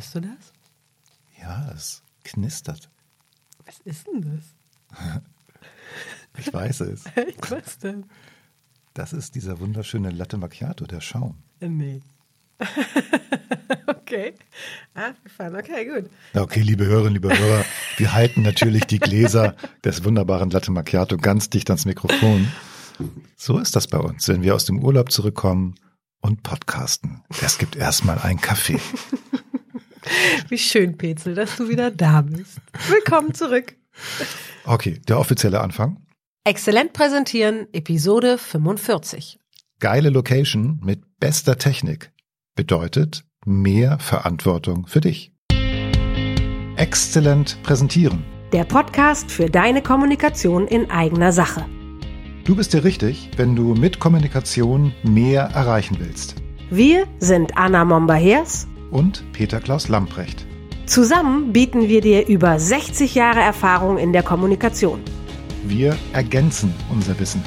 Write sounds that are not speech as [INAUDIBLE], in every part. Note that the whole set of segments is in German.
Hörst du das? Ja, es knistert. Was ist denn das? [LAUGHS] Ich weiß es. [LAUGHS] Was denn? Das ist dieser wunderschöne Latte Macchiato, der Schaum. Äh, Nee. [LAUGHS] okay. Ah, fun. Okay, gut. Okay, liebe Hörerinnen, liebe Hörer, wir halten natürlich die Gläser des wunderbaren Latte Macchiato ganz dicht ans Mikrofon. So ist das bei uns, wenn wir aus dem Urlaub zurückkommen und podcasten. Es gibt erstmal einen Kaffee. Wie schön, Petzel, dass du wieder da bist. Willkommen zurück. Okay, der offizielle Anfang. Exzellent präsentieren, Episode 45. Geile Location mit bester Technik bedeutet mehr Verantwortung für dich. Exzellent präsentieren. Der Podcast für deine Kommunikation in eigener Sache. Du bist dir richtig, wenn du mit Kommunikation mehr erreichen willst. Wir sind Anna Momba-Hers. Und Peter Klaus Lamprecht. Zusammen bieten wir dir über 60 Jahre Erfahrung in der Kommunikation. Wir ergänzen unser Wissen.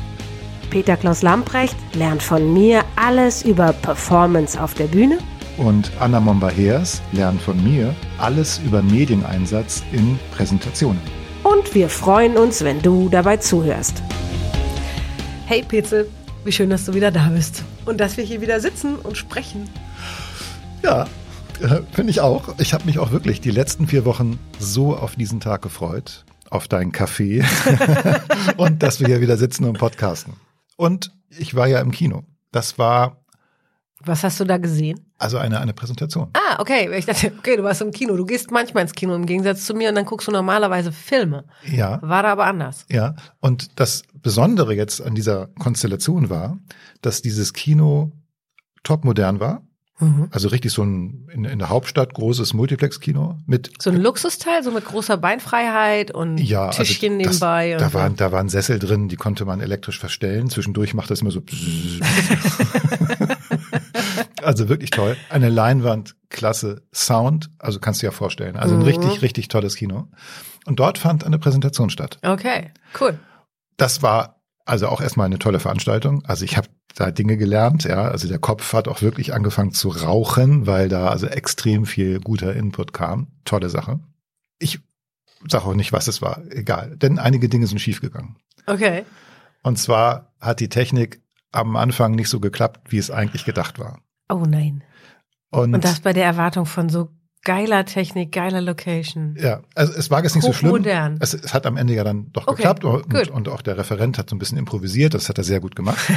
Peter Klaus Lamprecht lernt von mir alles über Performance auf der Bühne Und Anna Momba-Heers lernt von mir alles über Medieneinsatz in Präsentationen. und wir freuen uns, wenn du dabei zuhörst. Hey Petzel, wie schön, dass du wieder da bist und dass wir hier wieder sitzen und sprechen. Ja, äh, finde ich auch. Ich habe mich auch wirklich die letzten vier Wochen so auf diesen Tag gefreut. Auf deinen Kaffee. [LAUGHS] und dass wir hier wieder sitzen und podcasten. Und ich war ja im Kino. Das war Was hast du da gesehen? also eine, eine Präsentation. Ah, okay. Ich dachte, okay, du warst im Kino. Du gehst manchmal ins Kino im Gegensatz zu mir und dann guckst du normalerweise Filme. Ja. War da aber anders. Ja, und das Besondere jetzt an dieser Konstellation war, dass dieses Kino topmodern war. Mhm. Also richtig so ein in, in der Hauptstadt großes Multiplex-Kino mit So ein Luxusteil, so mit großer Beinfreiheit und ja, Tischchen also das, nebenbei. Da waren, da waren Sessel drin, die konnte man elektrisch verstellen. Zwischendurch macht das immer so. [LAUGHS] also wirklich toll. Eine Leinwand, klasse Sound. Also kannst du dir ja vorstellen. Also ein Mhm. richtig, richtig tolles Kino. Und dort fand eine Präsentation statt. Okay, cool. Das war also auch erstmal eine tolle Veranstaltung. Also ich habe da Dinge gelernt, ja. Also der Kopf hat auch wirklich angefangen zu rauchen, weil da also extrem viel guter Input kam. Tolle Sache. Ich sage auch nicht, was es war. Egal. Denn einige Dinge sind schiefgegangen. Okay. Und zwar hat die Technik am Anfang nicht so geklappt, wie es eigentlich gedacht war. Oh nein. Und, Und das bei der Erwartung von so geiler Technik, geiler Location. ja, also es war jetzt nicht so schlimm. Hochmodern. Es, es hat am Ende ja dann doch Okay, geklappt und, und auch der Referent hat so ein bisschen improvisiert. Das hat er sehr gut gemacht. [LAUGHS]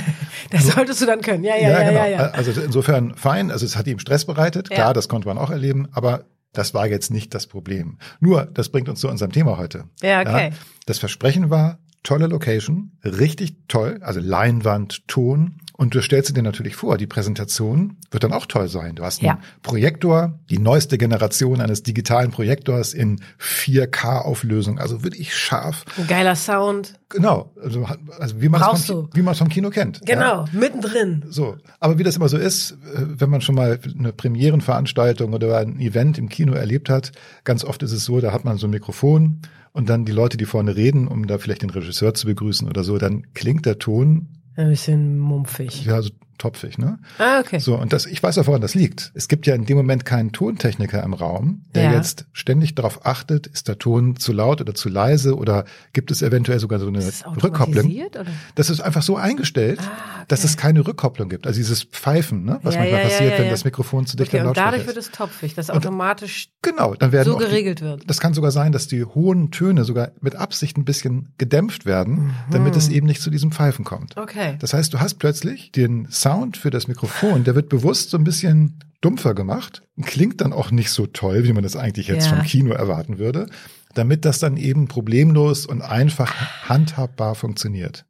Das solltest du dann können. Ja, ja, ja, ja, genau. ja. Also insofern fein. Also es hat ihm Stress bereitet. Ja. Klar, das konnte man auch erleben. Aber das war jetzt nicht das Problem. Nur, das bringt uns zu unserem Thema heute. Ja, okay. das Versprechen war, tolle Location, richtig toll, also Leinwand, Ton. Und du stellst dir natürlich vor, die Präsentation wird dann auch toll sein. Du hast einen Ja. Projektor, die neueste Generation eines digitalen Projektors in 4K-Auflösung, also wirklich scharf. Ein geiler Sound. Genau, also, also wie man es vom, wie vom Kino kennt. Ja. Genau, mittendrin. So, aber wie das immer so ist, äh, wenn man schon mal eine Premierenveranstaltung oder ein Event im Kino erlebt hat, ganz oft ist es so, da hat man so ein Mikrofon und dann die Leute, die vorne reden, um da vielleicht den Regisseur zu begrüßen oder so, dann klingt der Ton Ein bisschen mumpfig. ja so topfig, ne? Ah, okay. So, und das, ich weiß auch, woran das liegt. Es gibt ja in dem Moment keinen Tontechniker im Raum, der Ja. jetzt ständig darauf achtet, ist der Ton zu laut oder zu leise oder gibt es eventuell sogar so eine Ist es Rückkopplung. oder? Das ist einfach so eingestellt, Ah. Dass es keine Rückkopplung gibt. Also dieses Pfeifen, ne, was Ja, manchmal ja, passiert, ja, wenn das Mikrofon zu dicht Okay, am und Lautsprecher dadurch wird ist. es topfig, dass Und- automatisch Genau, dann werden so auch die, geregelt wird. das kann sogar sein, dass die hohen Töne sogar mit Absicht ein bisschen gedämpft werden, Mhm. damit es eben nicht zu diesem Pfeifen kommt. Okay. Das heißt, du hast plötzlich den Sound für das Mikrofon, der wird bewusst so ein bisschen dumpfer gemacht, klingt dann auch nicht so toll, wie man das eigentlich jetzt vom Kino erwarten würde, damit das dann eben problemlos und einfach handhabbar funktioniert.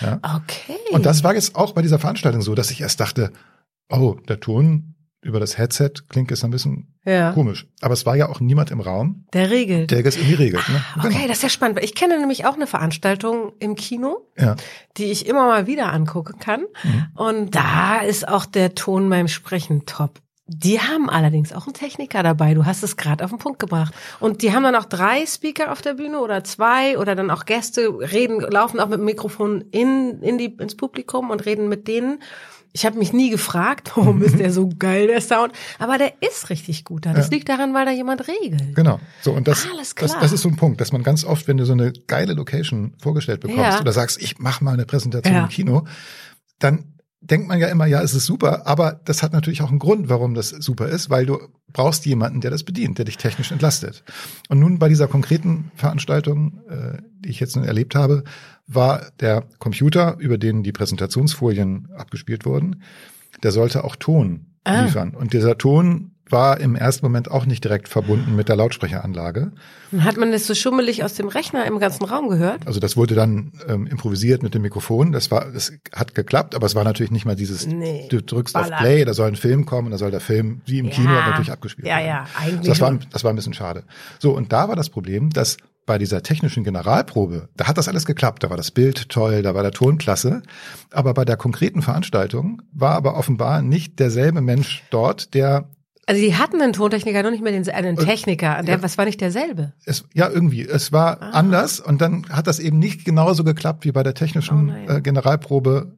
Ja? Okay. Und das war jetzt auch bei dieser Veranstaltung so, dass ich erst dachte, oh, der Ton über das Headset klingt jetzt ein bisschen ja. komisch. Aber es war ja auch niemand im Raum, Der regelt. der das irgendwie regelt. Ne? Okay, das ist ja spannend. Ich kenne nämlich auch eine Veranstaltung im Kino, Ja. die ich immer mal wieder angucken kann. Mhm. Und da ist auch der Ton beim Sprechen top. Die haben allerdings auch einen Techniker dabei. Du hast es gerade auf den Punkt gebracht. Und die haben dann auch drei Speaker auf der Bühne oder zwei oder dann auch Gäste reden, laufen auch mit dem Mikrofon in, in die, ins Publikum und reden mit denen. Ich habe mich nie gefragt, [LAUGHS] warum ist der so geil, der Sound. Aber der ist richtig gut da. Das ja. liegt daran, weil da jemand regelt. Genau. So, und das. Das, das ist so ein Punkt, dass man ganz oft, wenn du so eine geile Location vorgestellt bekommst ja. oder sagst, ich mach mal eine Präsentation ja. im Kino, dann denkt man ja immer, ja, es ist super, aber das hat natürlich auch einen Grund, warum das super ist, weil du brauchst jemanden, der das bedient, der dich technisch entlastet. Und nun bei dieser konkreten Veranstaltung, äh, die ich jetzt nun erlebt habe, war der Computer, über den die Präsentationsfolien abgespielt wurden, der sollte auch Ton ah. liefern. Und dieser Ton war im ersten Moment auch nicht direkt verbunden mit der Lautsprecheranlage. Hat man das so schummelig aus dem Rechner im ganzen Raum gehört? Also das wurde dann ähm, improvisiert mit dem Mikrofon. Das war, das hat geklappt, aber es war natürlich nicht mal dieses, nee, du drückst Baller. auf Play, da soll ein Film kommen und da soll der Film wie im ja. Kino natürlich abgespielt werden. Ja, ja, eigentlich. das war, das war ein bisschen schade. So, und da war das Problem, dass bei dieser technischen Generalprobe, da hat das alles geklappt. Da war das Bild toll, da war der Ton klasse. Aber bei der konkreten Veranstaltung war aber offenbar nicht derselbe Mensch dort, der also die hatten einen Tontechniker, noch nicht mehr den einen Techniker. Der, ja. was war nicht derselbe? Es, ja, irgendwie. Es war ah. anders und dann hat das eben nicht genauso geklappt wie bei der technischen oh äh, Generalprobe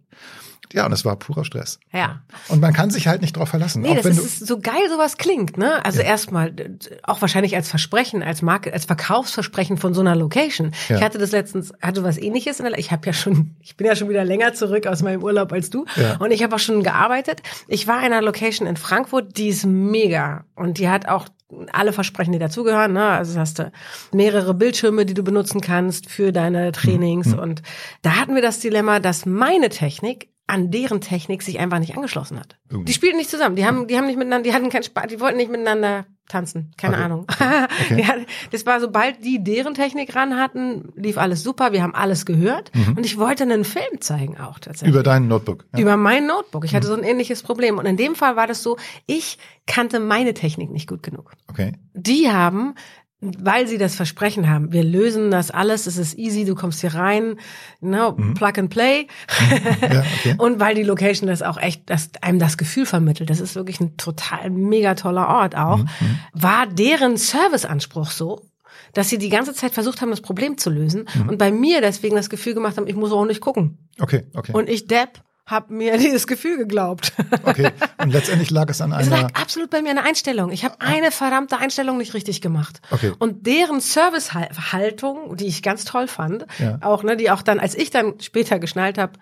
ja, und es war purer Stress. Ja. Und man kann sich halt nicht drauf verlassen. Nee, das ist so geil sowas klingt, ne? Also ja. erstmal auch wahrscheinlich als Versprechen, als Marke, als Verkaufsversprechen von so einer Location. Ja. Ich hatte das letztens, hatte was ähnliches. In der, ich habe ja schon, [LAUGHS] ich bin ja schon wieder länger zurück aus meinem Urlaub als du. Ja. Und ich habe auch schon gearbeitet. Ich war in einer Location in Frankfurt, die ist mega. Und die hat auch alle Versprechen, die dazugehören. Ne? Also hast du mehrere Bildschirme, die du benutzen kannst für deine Trainings. Mhm. Und da hatten wir das Dilemma, dass meine Technik an deren Technik sich einfach nicht angeschlossen hat. Irgendwie. Die spielten nicht zusammen. Die haben, die haben nicht miteinander, die hatten keinen Spaß, die wollten nicht miteinander tanzen. Keine okay. Ahnung. Okay. [LAUGHS] das war, sobald die deren Technik ran hatten, lief alles super. Wir haben alles gehört. Mhm. Und ich wollte einen Film zeigen auch tatsächlich. Über dein Notebook. Ja. Über mein Notebook. Ich hatte mhm. so ein ähnliches Problem. Und in dem Fall war das so, ich kannte meine Technik nicht gut genug. Okay. Die haben weil sie das Versprechen haben, wir lösen das alles, es ist easy, du kommst hier rein, no, mhm. plug and play. Ja, okay. [LAUGHS] und weil die Location das auch echt, das, einem das Gefühl vermittelt, das ist wirklich ein total mega toller Ort auch, mhm. mhm. war deren Serviceanspruch so, dass sie die ganze Zeit versucht haben, das Problem zu lösen mhm. und bei mir deswegen das Gefühl gemacht haben, ich muss auch nicht gucken. Okay, okay. Und ich Depp habe mir [LAUGHS] dieses Gefühl geglaubt. Okay, und letztendlich lag es an einer... Es lag absolut bei mir an der Einstellung. Ich habe eine verdammte Einstellung nicht richtig gemacht. Okay. Und deren Servicehaltung, die ich ganz toll fand, ja. auch ne, die auch dann, als ich dann später geschnallt habe,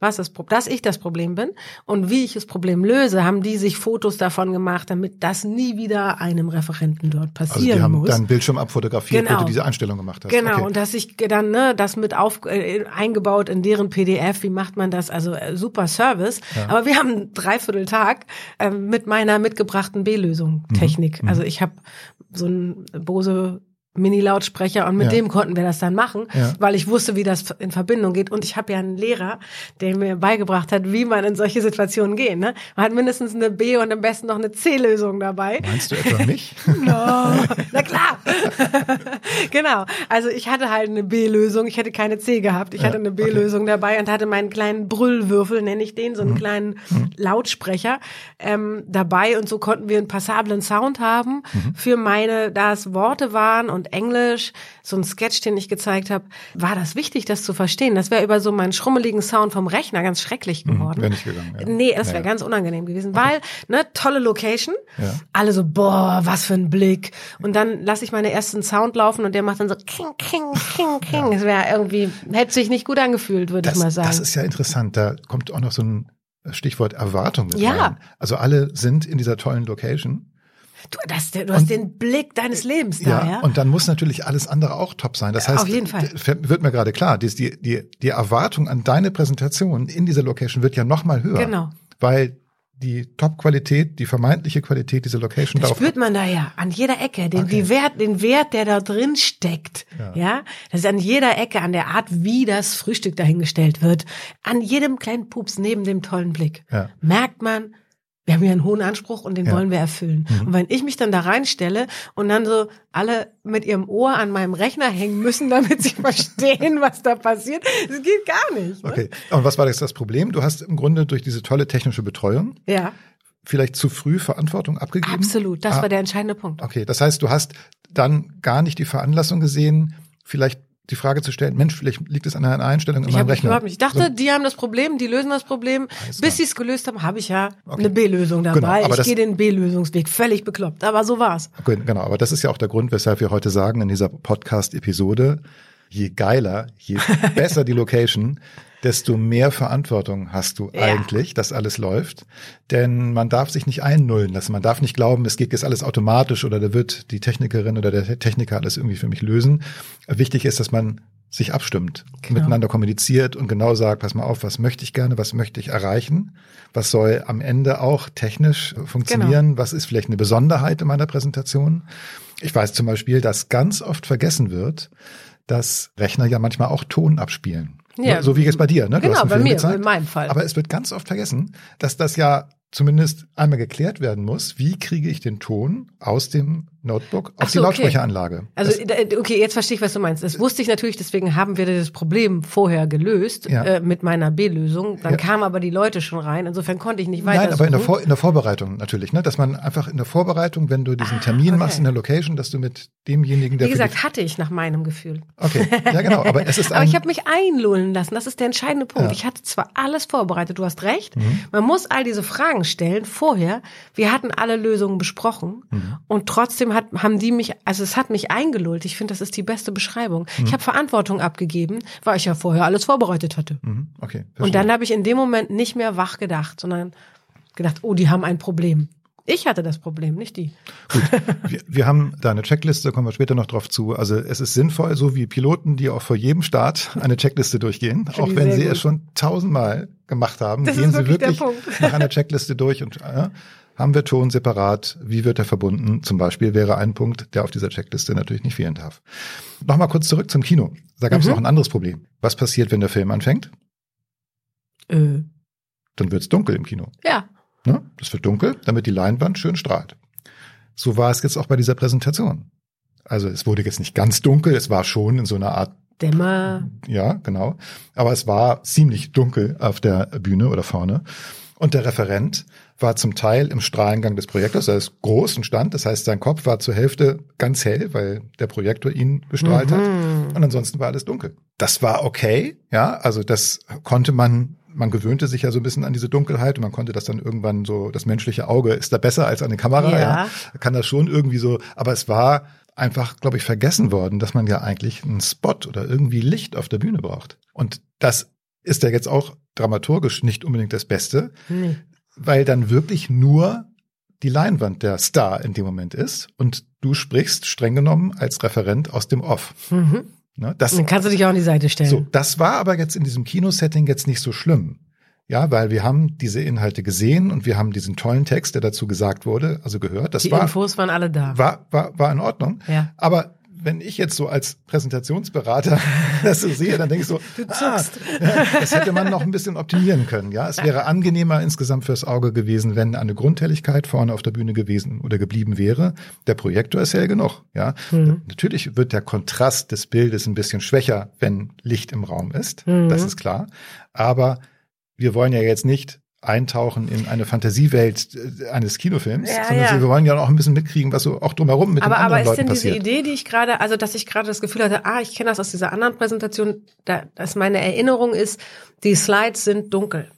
was das, dass ich das Problem bin und wie ich das Problem löse, haben die sich Fotos davon gemacht, damit das nie wieder einem Referenten dort passieren also die haben muss. dann Bildschirm abfotografiert, genau. wo du diese Einstellung gemacht hast. Genau okay. und dass ich dann ne, das mit auf äh, eingebaut in deren PDF. Wie macht man das? Also äh, super Service. Ja. Aber wir haben einen Dreivierteltag äh, mit meiner mitgebrachten B-Lösung Technik. Mhm. Also ich habe so ein Bose Mini-Lautsprecher und mit ja. dem konnten wir das dann machen, ja. weil ich wusste, wie das in Verbindung geht. Und ich habe ja einen Lehrer, der mir beigebracht hat, wie man in solche Situationen geht. Ne? Man hat mindestens eine B und am besten noch eine C-Lösung dabei. Meinst du etwa mich? [LAUGHS] no. Na klar. [LAUGHS] genau. Also ich hatte halt eine B-Lösung. Ich hätte keine C gehabt. Ich ja, hatte eine B-Lösung okay. dabei und hatte meinen kleinen Brüllwürfel, nenne ich den, so einen mhm. kleinen mhm. Lautsprecher ähm, dabei. Und so konnten wir einen passablen Sound haben mhm. für meine, da es Worte waren und Englisch, so ein Sketch, den ich gezeigt habe, war das wichtig, das zu verstehen. Das wäre über so meinen schrummeligen Sound vom Rechner ganz schrecklich mhm, geworden. Wäre nicht gegangen. Ja. Nee, das wäre ja, ganz unangenehm gewesen, weil, ne, tolle Location. Ja. Alle so, boah, was für ein Blick. Und dann lasse ich meine ersten Sound laufen und der macht dann so king, king, king, king. Es wäre irgendwie, hätte sich nicht gut angefühlt, würde ich mal sagen. Das ist ja interessant. Da kommt auch noch so ein Stichwort Erwartung mit ja. rein. Also alle sind in dieser tollen Location Du, das, du hast und, den Blick deines Lebens da, ja, ja. Und dann muss natürlich alles andere auch top sein. Das heißt, auf jeden Fall. wird mir gerade klar, die, die, die Erwartung an deine Präsentation in dieser Location wird ja noch mal höher. Genau. Weil die Top-Qualität, die vermeintliche Qualität dieser Location. Das spürt man da ja an jeder Ecke, den, okay. die Wert, den Wert, der da drin steckt. Ja. ja, das ist an jeder Ecke, an der Art, wie das Frühstück dahingestellt wird, an jedem kleinen Pups neben dem tollen Blick. Ja. Merkt man, wir haben ja einen hohen Anspruch und den ja. wollen wir erfüllen. Mhm. Und wenn ich mich dann da reinstelle und dann so alle mit ihrem Ohr an meinem Rechner hängen müssen, damit sie [LAUGHS] verstehen, was da passiert, das geht gar nicht. Ne? Okay. Und was war jetzt das Problem? Du hast im Grunde durch diese tolle technische Betreuung ja vielleicht zu früh Verantwortung abgegeben? Absolut, das ah, war der entscheidende Punkt. Okay, das heißt, du hast dann gar nicht die Veranlassung gesehen, vielleicht die Frage zu stellen, Mensch, vielleicht liegt es an einer Einstellung in ich meinem Rechner. Überhaupt nicht. Ich dachte, so. die haben das Problem, die lösen das Problem. Bis sie es gelöst haben, habe ich ja okay. eine B-Lösung dabei. Genau, ich gehe den B-Lösungsweg. Völlig bekloppt. Aber so war's. Okay, genau, aber das ist ja auch der Grund, weshalb wir heute sagen in dieser Podcast-Episode, je geiler, je [LAUGHS] besser die Location, desto mehr Verantwortung hast du ja. eigentlich, dass alles läuft. Denn man darf sich nicht einnullen lassen. Man darf nicht glauben, es geht jetzt alles automatisch oder da wird die Technikerin oder der Techniker alles irgendwie für mich lösen. Wichtig ist, dass man sich abstimmt, genau. miteinander kommuniziert und genau sagt, pass mal auf, was möchte ich gerne, was möchte ich erreichen, was soll am Ende auch technisch funktionieren, genau. was ist vielleicht eine Besonderheit in meiner Präsentation. Ich weiß zum Beispiel, dass ganz oft vergessen wird, dass Rechner ja manchmal auch Ton abspielen. Ja. So wie jetzt bei dir, ne? Du genau, bei mir, gezeigt. in meinem Fall. Aber es wird ganz oft vergessen, dass das ja zumindest einmal geklärt werden muss, wie kriege ich den Ton aus dem Notebook auf so, die Lautsprecheranlage. Okay. Also das, okay, jetzt verstehe ich, was du meinst. Das wusste ich natürlich, deswegen haben wir das Problem vorher gelöst ja. äh, mit meiner B-Lösung. Dann ja. kamen aber die Leute schon rein. Insofern konnte ich nicht weiter. Nein, aber in der, Vor in der Vorbereitung natürlich, ne, dass man einfach in der Vorbereitung, wenn du diesen ah, Termin okay. machst in der Location, dass du mit demjenigen, der wie gesagt, hatte ich nach meinem Gefühl. Okay, ja genau. Aber es ist. [LAUGHS] aber ich habe mich einlullen lassen. Das ist der entscheidende Punkt. Ja. Ich hatte zwar alles vorbereitet. Du hast recht. Mhm. Man muss all diese Fragen stellen vorher. Wir hatten alle Lösungen besprochen mhm. und trotzdem hat, haben die mich also es hat mich eingelullt. Ich finde, das ist die beste Beschreibung. Mhm. Ich habe Verantwortung abgegeben, weil ich ja vorher alles vorbereitet hatte. Mhm. Okay. Verstehe. Und dann habe ich in dem Moment nicht mehr wach gedacht, sondern gedacht, oh, die haben ein Problem. Ich hatte das Problem, nicht die. Gut, [LAUGHS] wir, wir haben da eine Checkliste, kommen wir später noch drauf zu. Also es ist sinnvoll, so wie Piloten, die auch vor jedem Start eine Checkliste durchgehen, auch wenn sie gut. es schon tausendmal gemacht haben, das gehen sie wirklich nach einer Checkliste durch und äh, haben wir Ton separat? Wie wird er verbunden? Zum Beispiel wäre ein Punkt, der auf dieser Checkliste natürlich nicht fehlen darf. Nochmal kurz zurück zum Kino. Da gab es mhm. noch ein anderes Problem. Was passiert, wenn der Film anfängt? Äh. Dann wird es dunkel im Kino. Ja. Ne? Das wird dunkel, damit die Leinwand schön strahlt. So war es jetzt auch bei dieser Präsentation. Also es wurde jetzt nicht ganz dunkel, es war schon in so einer Art Dämmer. Ja, genau. Aber es war ziemlich dunkel auf der Bühne oder vorne. Und der Referent war zum Teil im Strahlengang des Projektors, er ist groß und stand, das heißt, sein Kopf war zur Hälfte ganz hell, weil der Projektor ihn bestrahlt mhm. hat. Und ansonsten war alles dunkel. Das war okay, ja, also das konnte man man gewöhnte sich ja so ein bisschen an diese Dunkelheit und man konnte das dann irgendwann so, das menschliche Auge ist da besser als eine Kamera, ja. ja. Kann das schon irgendwie so, aber es war einfach, glaube ich, vergessen worden, dass man ja eigentlich einen Spot oder irgendwie Licht auf der Bühne braucht. Und das ist ja jetzt auch dramaturgisch nicht unbedingt das Beste, nee. Weil dann wirklich nur die Leinwand der Star in dem Moment ist und du sprichst streng genommen als Referent aus dem Off. Mhm. Ne, das, dann kannst du dich auch an die Seite stellen. So, das war aber jetzt in diesem Kinosetting jetzt nicht so schlimm. Ja, weil wir haben diese Inhalte gesehen und wir haben diesen tollen Text, der dazu gesagt wurde, also gehört. Das die war, Infos waren alle da. War, war, war in Ordnung. Ja. Aber wenn ich jetzt so als Präsentationsberater [LAUGHS] das so sehe, dann denke ich so, [LAUGHS] ah, das hätte man noch ein bisschen optimieren können. Ja, es wäre angenehmer insgesamt fürs Auge gewesen, wenn eine Grundhelligkeit vorne auf der Bühne gewesen oder geblieben wäre. Der Projektor ist hell genug. Ja, mhm. natürlich wird der Kontrast des Bildes ein bisschen schwächer, wenn Licht im Raum ist. Mhm. Das ist klar. Aber wir wollen ja jetzt nicht eintauchen in eine Fantasiewelt äh, eines Kinofilms, ja, sondern ja. wir wollen ja auch ein bisschen mitkriegen, was so auch drumherum mit aber, den anderen Aber ist denn diese Idee, die ich gerade, also dass ich gerade das Gefühl hatte, ah, ich kenne das aus dieser anderen Präsentation, da, dass meine Erinnerung ist, die Slides sind dunkel.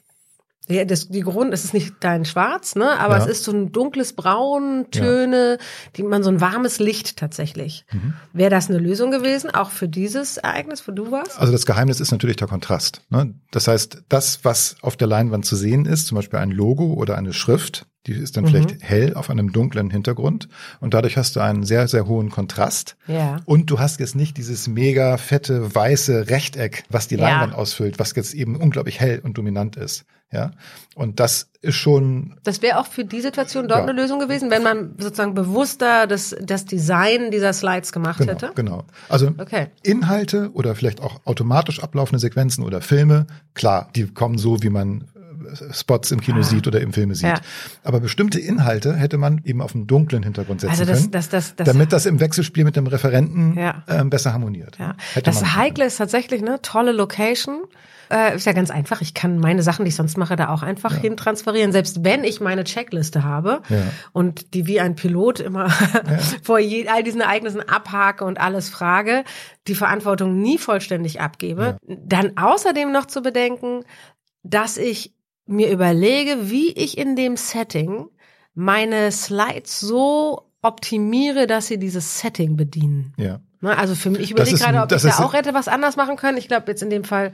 Ja, das, die Grund, es ist nicht dein Schwarz, ne, aber ja. es ist so ein dunkles Braun, Töne, ja. die man so ein warmes Licht tatsächlich. Mhm. Wäre das eine Lösung gewesen, auch für dieses Ereignis, wo du warst? Also das Geheimnis ist natürlich der Kontrast. Ne? Das heißt, das, was auf der Leinwand zu sehen ist, zum Beispiel ein Logo oder eine Schrift, die ist dann mhm. vielleicht hell auf einem dunklen Hintergrund und dadurch hast du einen sehr, sehr hohen Kontrast. Ja. Und du hast jetzt nicht dieses mega fette weiße Rechteck, was die Leinwand ja. ausfüllt, was jetzt eben unglaublich hell und dominant ist. Ja. Und das ist schon. Das wäre auch für die Situation dort ja. eine Lösung gewesen, wenn man sozusagen bewusster das, das Design dieser Slides gemacht genau, hätte. Genau. Also okay. Inhalte oder vielleicht auch automatisch ablaufende Sequenzen oder Filme, klar, die kommen so, wie man Spots im Kino ah, sieht oder im Filme sieht. Ja. Aber bestimmte Inhalte hätte man eben auf einen dunklen Hintergrund setzen also das, können, das, das, damit das im Wechselspiel mit dem Referenten ja. ähm, besser harmoniert. Ja. das Heikle ist tatsächlich eine tolle Location. Äh, ist ja ganz einfach. Ich kann meine Sachen, die ich sonst mache, da auch einfach ja. hin transferieren. Selbst wenn ich meine Checkliste habe ja. und die wie ein Pilot immer ja. [LAUGHS] vor je, all diesen Ereignissen abhake und alles frage, die Verantwortung nie vollständig abgebe. Dann außerdem noch zu bedenken, dass ich mir überlege, wie ich in dem Setting meine Slides so optimiere, dass sie dieses Setting bedienen. Ja. Ne, also für mich, ich überlege gerade, ob ich da auch hätte was anders machen können. Ich glaube, jetzt in dem Fall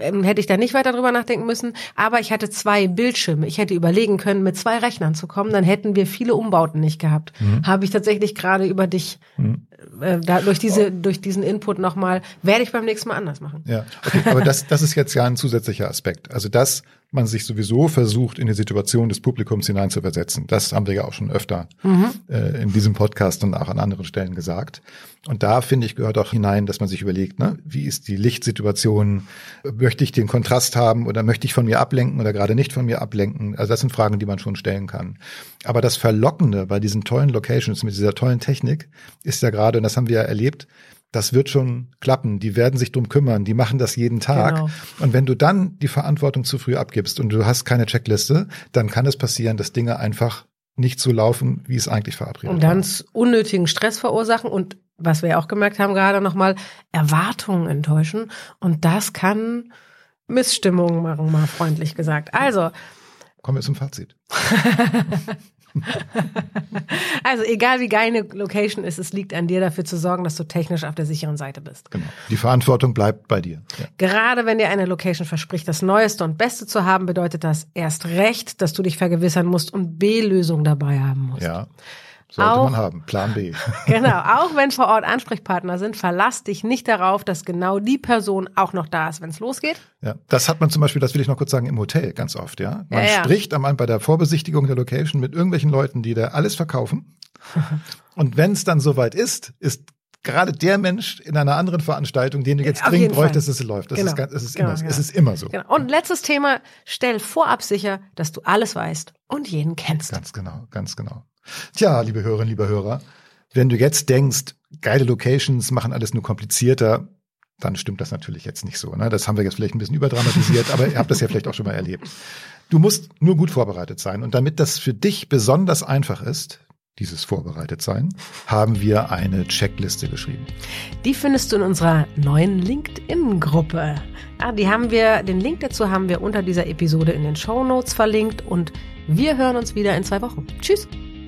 ähm, hätte ich da nicht weiter drüber nachdenken müssen. Aber ich hatte zwei Bildschirme. Ich hätte überlegen können, mit zwei Rechnern zu kommen. Dann hätten wir viele Umbauten nicht gehabt. Mhm. Habe ich tatsächlich gerade über dich, mhm. Äh, da, durch diese, durch diesen Input nochmal, werde ich beim nächsten Mal anders machen. Ja, okay, aber das, das ist jetzt ja ein zusätzlicher Aspekt. Also das man sich sowieso versucht, in die Situation des Publikums hineinzuversetzen. Das haben wir ja auch schon öfter mhm. äh, in diesem Podcast und auch an anderen Stellen gesagt. Und da, finde ich, gehört auch hinein, dass man sich überlegt, ne, wie ist die Lichtsituation? Möchte ich den Kontrast haben oder möchte ich von mir ablenken oder gerade nicht von mir ablenken? Also das sind Fragen, die man schon stellen kann. Aber das Verlockende bei diesen tollen Locations mit dieser tollen Technik ist ja gerade, und das haben wir ja erlebt, das wird schon klappen, die werden sich drum kümmern, die machen das jeden Tag. Genau. Und wenn du dann die Verantwortung zu früh abgibst und du hast keine Checkliste, dann kann es passieren, dass Dinge einfach nicht so laufen, wie es eigentlich verabredet Und dann unnötigen Stress verursachen und was wir ja auch gemerkt haben gerade nochmal, Erwartungen enttäuschen. Und das kann Missstimmungen machen, mal freundlich gesagt. Also. Kommen wir zum Fazit. [LAUGHS] [LAUGHS] also egal wie geil eine Location ist, es liegt an dir dafür zu sorgen, dass du technisch auf der sicheren Seite bist. Genau. Die Verantwortung bleibt bei dir. Ja. Gerade wenn dir eine Location verspricht, das Neueste und Beste zu haben, bedeutet das erst recht, dass du dich vergewissern musst und B-Lösung dabei haben musst. Ja. Sollte auch, man haben. Plan B. [LAUGHS] genau. Auch wenn vor Ort Ansprechpartner sind, verlass dich nicht darauf, dass genau die Person auch noch da ist, wenn es losgeht. Ja, das hat man zum Beispiel, das will ich noch kurz sagen, im Hotel ganz oft, ja. Man ja, ja. spricht am, bei der Vorbesichtigung der Location mit irgendwelchen Leuten, die da alles verkaufen. [LAUGHS] Und wenn es dann soweit ist, ist gerade der Mensch in einer anderen Veranstaltung, den du jetzt dringend bräuchtest, dass es läuft. Das genau. ist, ganz, es ist, genau, immer, genau. es ist immer so. Genau. Und letztes Thema, stell vorab sicher, dass du alles weißt und jeden kennst. Ganz genau, ganz genau. Tja, liebe Hörerinnen, lieber Hörer, wenn du jetzt denkst, geile Locations machen alles nur komplizierter, dann stimmt das natürlich jetzt nicht so. Ne? Das haben wir jetzt vielleicht ein bisschen überdramatisiert, aber ihr habt das ja vielleicht auch schon mal erlebt. Du musst nur gut vorbereitet sein. Und damit das für dich besonders einfach ist, dieses Vorbereitetsein, haben wir eine Checkliste geschrieben. Die findest du in unserer neuen LinkedIn-Gruppe. Ja, die haben wir, den Link dazu haben wir unter dieser Episode in den Show Notes verlinkt und wir hören uns wieder in zwei Wochen. Tschüss.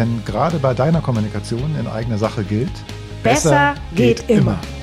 Denn gerade bei deiner Kommunikation in eigener Sache gilt, besser, besser geht, geht, immer. immer.